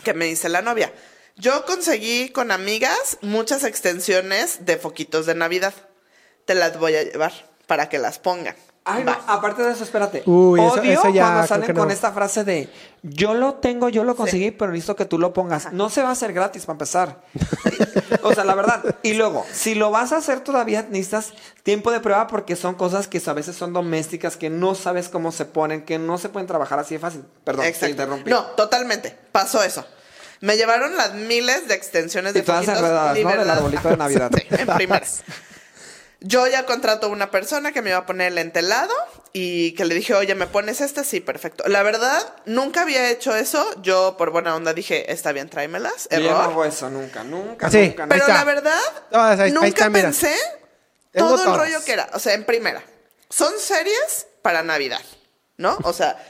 que me dice la novia. Yo conseguí con amigas muchas extensiones de foquitos de Navidad. Te las voy a llevar para que las pongan. Ay, no, aparte de eso, espérate. Uy, eso- Odio eso ya cuando salen con no. esta frase de yo lo tengo, yo lo conseguí, pero necesito que tú lo pongas. No se va a hacer gratis para empezar. o sea, la verdad. Y luego, si lo vas a hacer todavía necesitas tiempo de prueba porque son cosas que a veces son domésticas, que no sabes cómo se ponen, que no se pueden trabajar así de fácil. Perdón, te Exacto. interrumpí. No, totalmente. Pasó eso. Me llevaron las miles de extensiones de Y todas enredadas, ¿no? Del arbolito de Navidad. Sí, en primeras. Yo ya contrato una persona que me iba a poner el entelado y que le dije, oye, ¿me pones este? Sí, perfecto. La verdad, nunca había hecho eso. Yo, por buena onda, dije, está bien, tráemelas. Yo ya no Error. hago eso nunca, nunca, Sí, nunca. Pero la verdad, Todas, ahí- ahí nunca está, pensé Tengo todo el rollo que era. O sea, en primera, son series para Navidad, ¿no? O sea,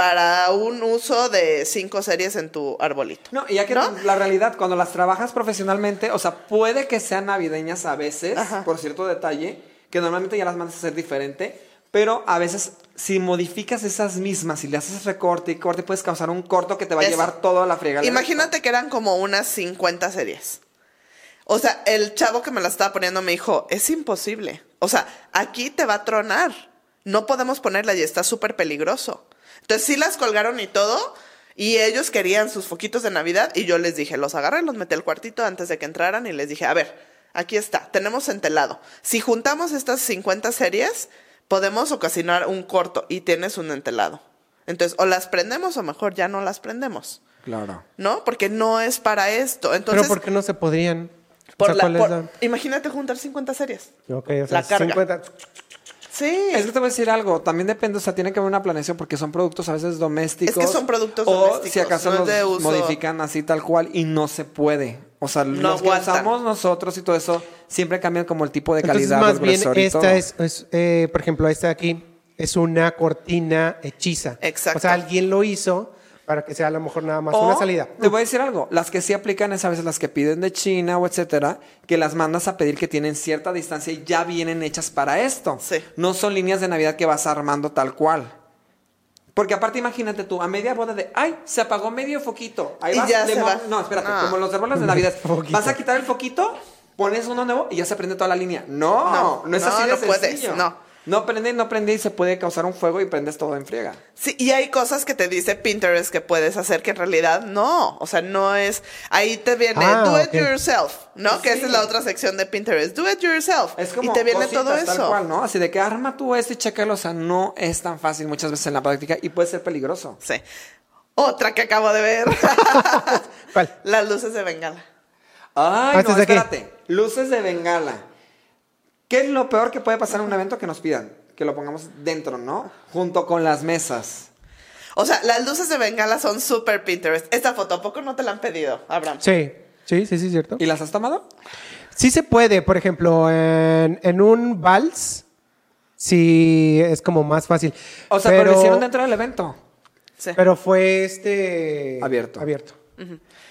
para un uso de cinco series en tu arbolito. No, y ya que ¿No? la realidad, cuando las trabajas profesionalmente, o sea, puede que sean navideñas a veces, Ajá. por cierto detalle, que normalmente ya las mandas a hacer diferente, pero a veces si modificas esas mismas y le haces recorte y corte, puedes causar un corto que te va a Eso. llevar todo a la fregada. Imagínate que eran como unas 50 series. O sea, el chavo que me la estaba poniendo me dijo, es imposible. O sea, aquí te va a tronar. No podemos ponerla y está súper peligroso. Entonces sí las colgaron y todo. Y ellos querían sus foquitos de Navidad y yo les dije, los agarré, los metí al cuartito antes de que entraran y les dije, a ver, aquí está, tenemos entelado. Si juntamos estas 50 series, podemos ocasionar un corto y tienes un entelado. Entonces, o las prendemos o mejor ya no las prendemos. Claro. ¿no? Porque no es para esto. Entonces, Pero ¿por qué no se podrían? O por sea, la- ¿cuál es por- la- imagínate juntar 50 series. Ok, o sea, la carga. 50. Sí. Es que te voy a decir algo, también depende, o sea, tiene que haber una planeación porque son productos a veces domésticos. Es que son productos o domésticos, si acaso no los de uso. modifican así tal cual y no se puede. O sea, No los que usamos nosotros y todo eso siempre cambian como el tipo de Entonces, calidad, más el bien, esta es, eh, por ejemplo, esta de aquí es una cortina hechiza. Exacto. O sea, alguien lo hizo para que sea a lo mejor nada más O, una salida. Te voy a decir algo. Las que sí aplican es a veces las que piden de China o etcétera, que las mandas a pedir que tienen cierta distancia y ya vienen hechas para esto. Sí. No son líneas de Navidad que vas armando tal cual. Porque aparte, imagínate tú, a media boda de, ay, se apagó medio foquito. Ahí Y vas ya se va. No, espérate, No. como los árboles de Navidad. Foquito. Vas a quitar el foquito, pones uno nuevo y ya se prende toda la línea. No, No, no, es no, así de no puedes, sencillo. no. No prende, no prende y se puede causar un fuego y prendes todo en friega. Sí, y hay cosas que te dice Pinterest que puedes hacer que en realidad no. O sea, no es. Ahí te viene Ah, do it yourself, ¿no? Que esa es la otra sección de Pinterest. Do it yourself. Es como y te viene cositas, todo tal eso. cual, ¿no? Así de que arma tú esto y chécalo. O sea, no es tan fácil muchas veces en la práctica y puede ser peligroso. Sí. Otra que acabo de ver. ¿Cuál? Las luces de bengala. Ay, Antes no, espérate. Luces de bengala. ¿Qué es lo peor que puede pasar en un evento que nos pidan? Que lo pongamos dentro, ¿no? Junto con las mesas. O sea, las luces de bengala son súper Pinterest. Esta foto, ¿a poco no te la han pedido, Abraham? Sí, sí, sí, sí, cierto. ¿Y las has tomado? Sí se puede, por ejemplo, en, en un vals, sí es como más fácil. O sea, pero, lo hicieron dentro del evento. Sí. Pero fue este... Abierto. Abierto.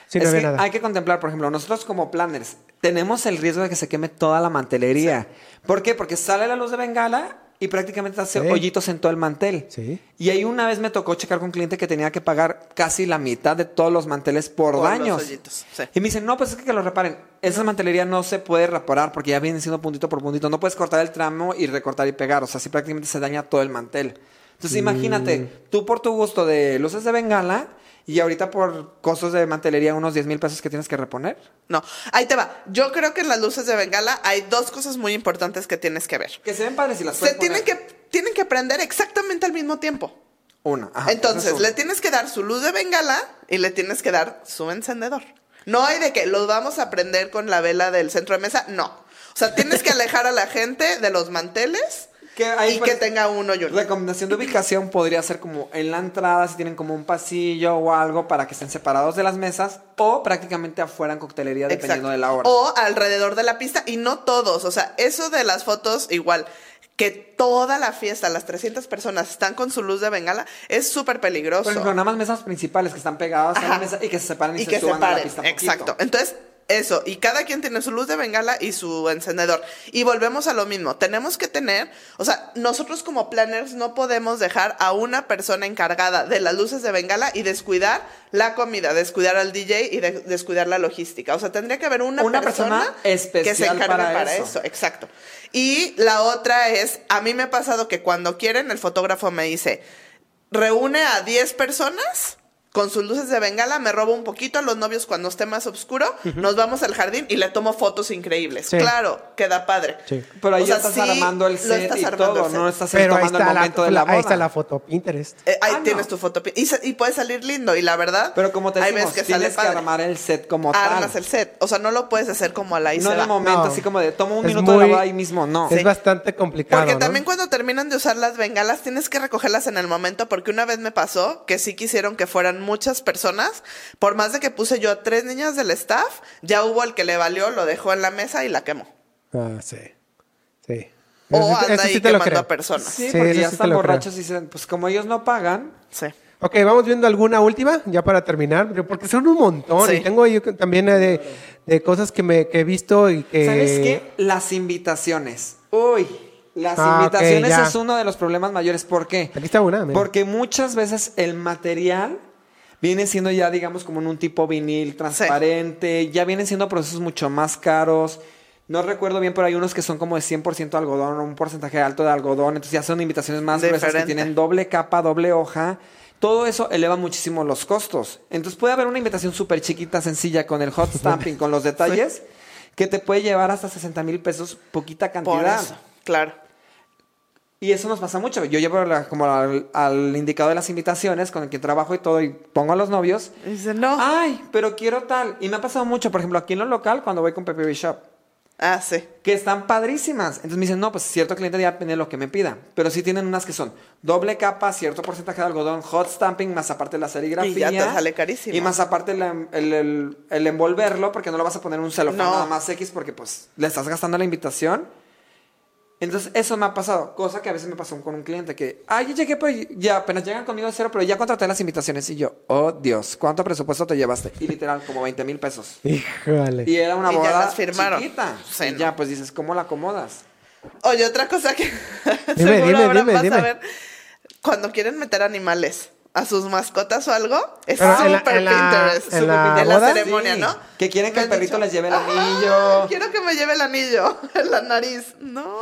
Sí, Es no que nada. hay que contemplar, por ejemplo, nosotros como planners tenemos el riesgo de que se queme toda la mantelería. ¿Por qué? Porque sale la luz de bengala y prácticamente hace Sí. hoyitos en todo el mantel. Sí. Y ahí una vez me tocó checar con un cliente que tenía que pagar casi la mitad de todos los manteles por, daños. hoyitos, sí. Y me dicen, no, pues es que, que lo reparen. Esa mantelería no se puede reparar porque ya viene siendo puntito por puntito. No puedes cortar el tramo y recortar y pegar. O sea, así prácticamente se daña todo el mantel. Entonces imagínate, Mm. tú por tu gusto de luces de bengala y ahorita por costos de mantelería unos 10 mil pesos que tienes que reponer. No, ahí te va. Yo creo que en las luces de bengala hay dos cosas muy importantes que tienes que ver. Que se ven padres y las Se tienen poner. que, tienen que prender exactamente al mismo tiempo. Una. Ajá, Entonces, es le tienes que dar su luz de bengala y le tienes que dar su encendedor. No hay de que los vamos a prender con la vela del centro de mesa, no. O sea, tienes que alejar a la gente de los manteles Que ahí, y que tenga uno y uno. Recomendación de ubicación podría ser como en la entrada, si tienen como un pasillo o algo para que estén separados de las mesas, o prácticamente afuera en coctelería, dependiendo Exacto. de la hora. O alrededor de la pista y no todos. O sea, eso de las fotos, igual, que toda la fiesta, las 300 personas están con su luz de bengala, es súper peligroso. Por ejemplo, nada más mesas principales que están pegadas a la mesa y que se separan y, y se que suban a la pista poquito. Exacto. Entonces, Eso, y cada quien tiene su luz de bengala y su encendedor. Y volvemos a lo mismo, tenemos que tener, o sea, nosotros como planners no podemos dejar a una persona encargada de las luces de bengala y descuidar la comida, descuidar al DJ y de- descuidar la logística. O sea, tendría que haber una, Una persona que se especial encargue para para, eso. eso. Exacto. Y la otra es, a mí me ha pasado que cuando quieren, el fotógrafo me dice, reúne a 10 personas con sus luces de bengala, me robo un poquito a los novios cuando esté más oscuro, nos vamos al jardín y le tomo fotos increíbles. Sí. Claro, queda padre. Sí. Pero ahí O ya sea, estás sí, armando el set estás y armando todo, set. no estás Pero tomando está, el momento la, de la boda. ahí está la foto Pinterest. Eh, ahí Ah, tienes no. tu foto y, y puede salir lindo y la verdad Pero como te decimos, que sale tienes que padre. armar el set como armas tal. el set o sea no lo puedes hacer como a la no en el momento, No. así como de tomo un Es minuto de la muy- boda ahí mismo, no. Es bastante complicado. Porque ¿no? también cuando terminan de usar las bengalas tienes que recogerlas en el momento porque una vez me pasó que sí quisieron que fueran muchas personas. Por más de que puse yo a tres niñas del staff, ya hubo el que le valió, lo dejó en la mesa y la quemó. Ah, sí. Sí. O Eso anda eso ahí sí te quemando a personas. Sí, Sí, porque ya sí están creo. borrachos y dicen, pues como ellos no pagan, Sí. Ok, vamos viendo alguna última, ya para terminar, porque son un montón Sí. y tengo yo también eh, de, de cosas que, me, que he visto y que... ¿Sabes qué? Las invitaciones. Uy, las Ah, invitaciones es uno de los problemas mayores. ¿Por qué? Aquí está una. mira. Porque muchas veces el material viene siendo ya, digamos, como en un tipo vinil transparente, ya vienen siendo procesos mucho más caros. No recuerdo bien, pero hay unos que son como de 100% algodón o un porcentaje alto de algodón. Entonces ya son invitaciones más gruesas que tienen doble capa, doble hoja. Todo eso eleva muchísimo los costos. Entonces puede haber una invitación súper chiquita, sencilla, con el hot stamping, con los detalles, que te puede llevar hasta 60 mil pesos, poquita Por cantidad. eso. Claro. Y eso nos pasa mucho. Yo llevo la- como al, al indicador de las invitaciones con el que trabajo y todo y pongo a los novios. Y dice, no. Ay, pero quiero tal. Y me ha pasado mucho, por ejemplo, aquí en lo local cuando voy con Pepe Bishop, Ah, sí. que están padrísimas. Entonces me dicen, no, pues cierto cliente ya de lo que me pida. Pero sí tienen unas que son doble capa, cierto porcentaje de algodón, hot stamping, más aparte la serigrafía. Y ya te sale carísimo. Y más aparte el, el- el envolverlo, porque no lo vas a poner en un celofán No. nada más X, porque pues le estás gastando la invitación. Entonces, eso me ha pasado. Cosa que a veces me pasó con un cliente que, ay, ya llegué, pero ya apenas llegan conmigo de cero, pero ya contraté las invitaciones. Y yo, oh Dios, ¿cuánto presupuesto te llevaste? Y literal, como 20 mil pesos. Híjole. Y era una Y ya boda las firmaron. chiquita. Sí, y no. ya, pues dices, ¿cómo la acomodas? Oye, otra cosa que Dime, seguro dime, dime, vas a dime. ver, cuando quieren meter animales a sus mascotas o algo, es en súper en la- Pinterest. en la de la ceremonia, Sí. ¿no? Que quieren que el perrito dicho, les lleve el "Ah, anillo". Quiero que me lleve el anillo en la nariz. No.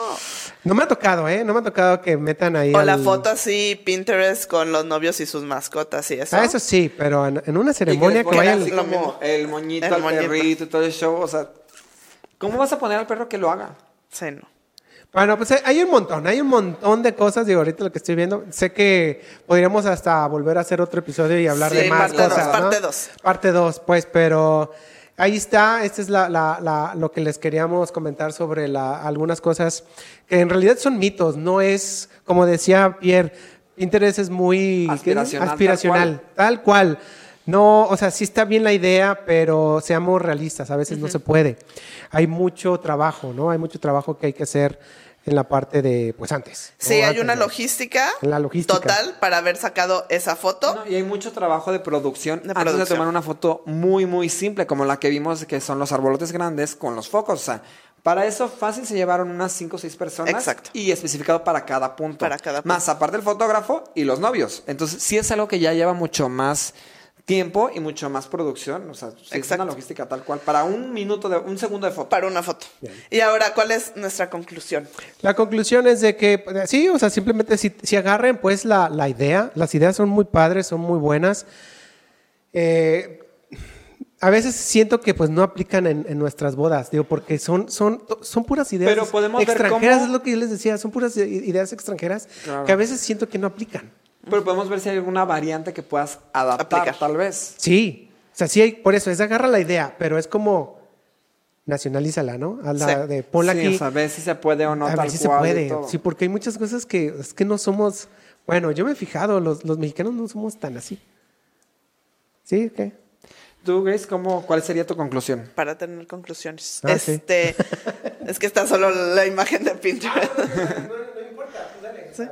No me ha tocado, ¿eh? No me ha tocado que metan ahí. O la foto así, Pinterest con los novios y sus mascotas y eso. Ah, eso sí, pero en, en una ceremonia que así como el moñito El al moñito. perrito y todo el show. O sea, ¿cómo vas a poner al perro que lo haga? Sí, no. Bueno, pues hay- hay un montón, hay un montón de cosas. Digo, ahorita lo que estoy viendo, sé que podríamos hasta volver a hacer otro episodio y hablar Sí, de más parte dos, cosas. ¿no? parte dos. Parte dos, pues, pero ahí está. Esta es la, la- la- lo que les queríamos comentar sobre la- algunas cosas que en realidad son mitos. No es, como decía Pierre, Pinterest es muy. Aspiracional, tal aspiracional, tal cual. No, o sea, sí está bien la idea, pero seamos realistas, a veces no se puede. Hay mucho trabajo, ¿no? Hay mucho trabajo que hay que hacer en la parte de, pues antes. Sí, ¿no? hay Antes una de- logística, La logística. total para haber sacado esa foto. No, y hay mucho trabajo de producción De antes de tomar una foto muy, muy simple, como la que vimos, que son los arbolotes grandes con los focos. O sea, para eso fácil se llevaron unas 5 o 6 personas. Exacto. Y especificado para cada punto. Para cada punto. Más aparte el fotógrafo y los novios. Entonces, sí es algo que ya lleva mucho más tiempo y mucho más producción. O sea, es Exacto. una logística tal cual. Para un minuto de, un segundo de foto. Para una foto. Y ahora, ¿cuál es nuestra conclusión? La conclusión es de que, sí, o sea, simplemente si, si agarren pues la, la idea, las ideas son muy padres, son muy buenas. Eh, a veces siento que pues no aplican en, en nuestras bodas, digo, porque son, son, son puras ideas Pero podemos ver extranjeras, cómo- es lo que yo les decía, son puras ideas extranjeras Claro. que a veces siento que no aplican. Pero podemos ver si hay alguna variante que puedas adaptar, Aplicar. tal vez. Sí, o sea, sí hay, por eso es agarra la idea, pero es como nacionalízala, ¿no? A la Sí. de ponla sí, aquí. o sea, ver si se puede o no a tal ver si se cual y puede. Sí, porque hay muchas cosas que es que no somos. Bueno, yo me he fijado, los, los mexicanos no somos tan así. ¿Sí? ¿Qué? Tú, Grace, ¿cómo, ¿cuál sería tu conclusión? Para tener conclusiones. Ah, sí. este, es que está solo la imagen de Pinterest. Sí.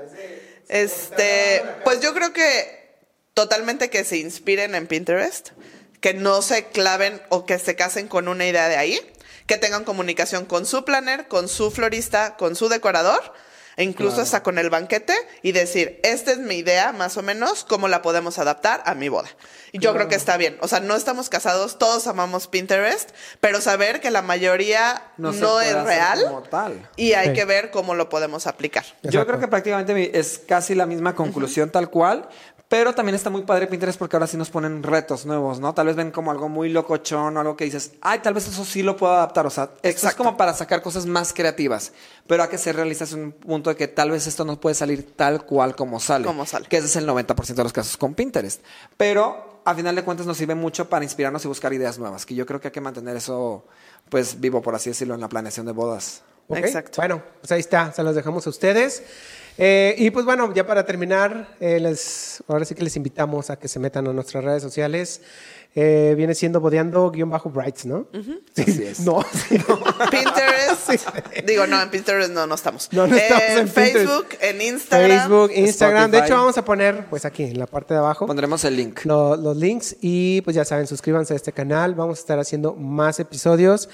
Este, pues yo creo que totalmente que se inspiren en Pinterest, que no se claven o que se casen con una idea de ahí, que tengan comunicación con su planner, con su florista, con su decorador e incluso hasta con el banquete y decir, esta es mi idea más o menos, cómo la podemos adaptar a mi boda. Y yo creo que está bien. O sea, no estamos casados, todos amamos Pinterest, pero saber que la mayoría no, es real y hay que ver cómo lo podemos aplicar. Yo creo que prácticamente es casi la misma conclusión tal cual, pero también está muy padre Pinterest porque ahora sí nos ponen retos nuevos, ¿no? Tal vez ven como algo muy locochón o algo que dices, ay, tal vez eso sí lo puedo adaptar. O sea, esto es como para sacar cosas más creativas. Pero hay que ser realistas en un punto de que tal vez esto no puede salir tal cual como sale. Como sale. Que ese es el 90% de los casos con Pinterest. Pero a final de cuentas nos sirve mucho para inspirarnos y buscar ideas nuevas. Que yo creo que hay que mantener eso, pues, vivo, por así decirlo, en la planeación de bodas. Exacto. Bueno, pues ahí está, se los dejamos a ustedes. Eh, y pues bueno, ya para terminar, eh, les, ahora sí que les invitamos a que se metan a nuestras redes sociales. Eh, viene siendo bodeando guion bajo brights, ¿no? sí, es. No, Pinterest. Digo, no, en Pinterest no, no estamos. No, no estamos en, Facebook, en Instagram. Facebook, Instagram. De hecho, vamos a poner, pues aquí, en la parte de abajo. Pondremos el link. los links. Y pues ya saben, suscríbanse a este canal. Vamos a estar haciendo más episodios.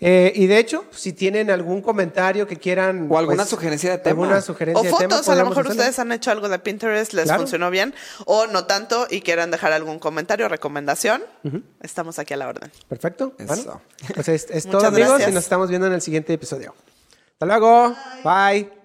Eh, y de hecho, si tienen algún comentario que quieran. O alguna pues, sugerencia de tema. Alguna sugerencia o fotos, a lo mejor ustedes han hecho algo de Pinterest, les funcionó bien. O no tanto y quieran dejar algún comentario, recomendación. Estamos aquí a la orden. Perfecto. Bueno, pues es, todo, amigos, y nos estamos viendo en el siguiente episodio. Hasta luego. Bye.